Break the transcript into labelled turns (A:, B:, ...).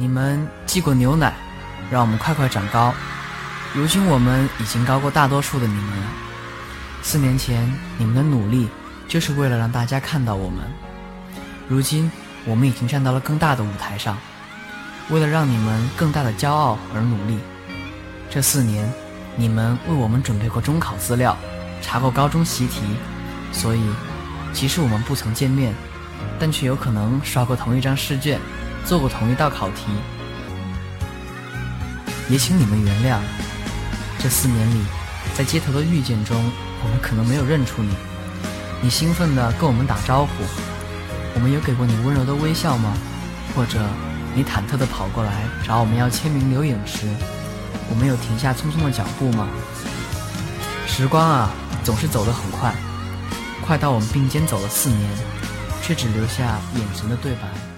A: 你们寄过牛奶，让我们快快长高。如今我们已经高过大多数的你们。四年前你们的努力就是为了让大家看到我们，如今我们已经站到了更大的舞台上，为了让你们更大的骄傲而努力。这四年，你们为我们准备过中考资料，查过高中习题，所以即使我们不曾见面，但却有可能刷过同一张试卷。做过同一道考题，也请你们原谅。这四年里，在街头的遇见中，我们可能没有认出你。你兴奋地跟我们打招呼，我们有给过你温柔的微笑吗？或者，你忐忑地跑过来找我们要签名留影时，我们有停下匆匆的脚步吗？时光啊，总是走得很快，快到我们并肩走了四年，却只留下眼神的对白。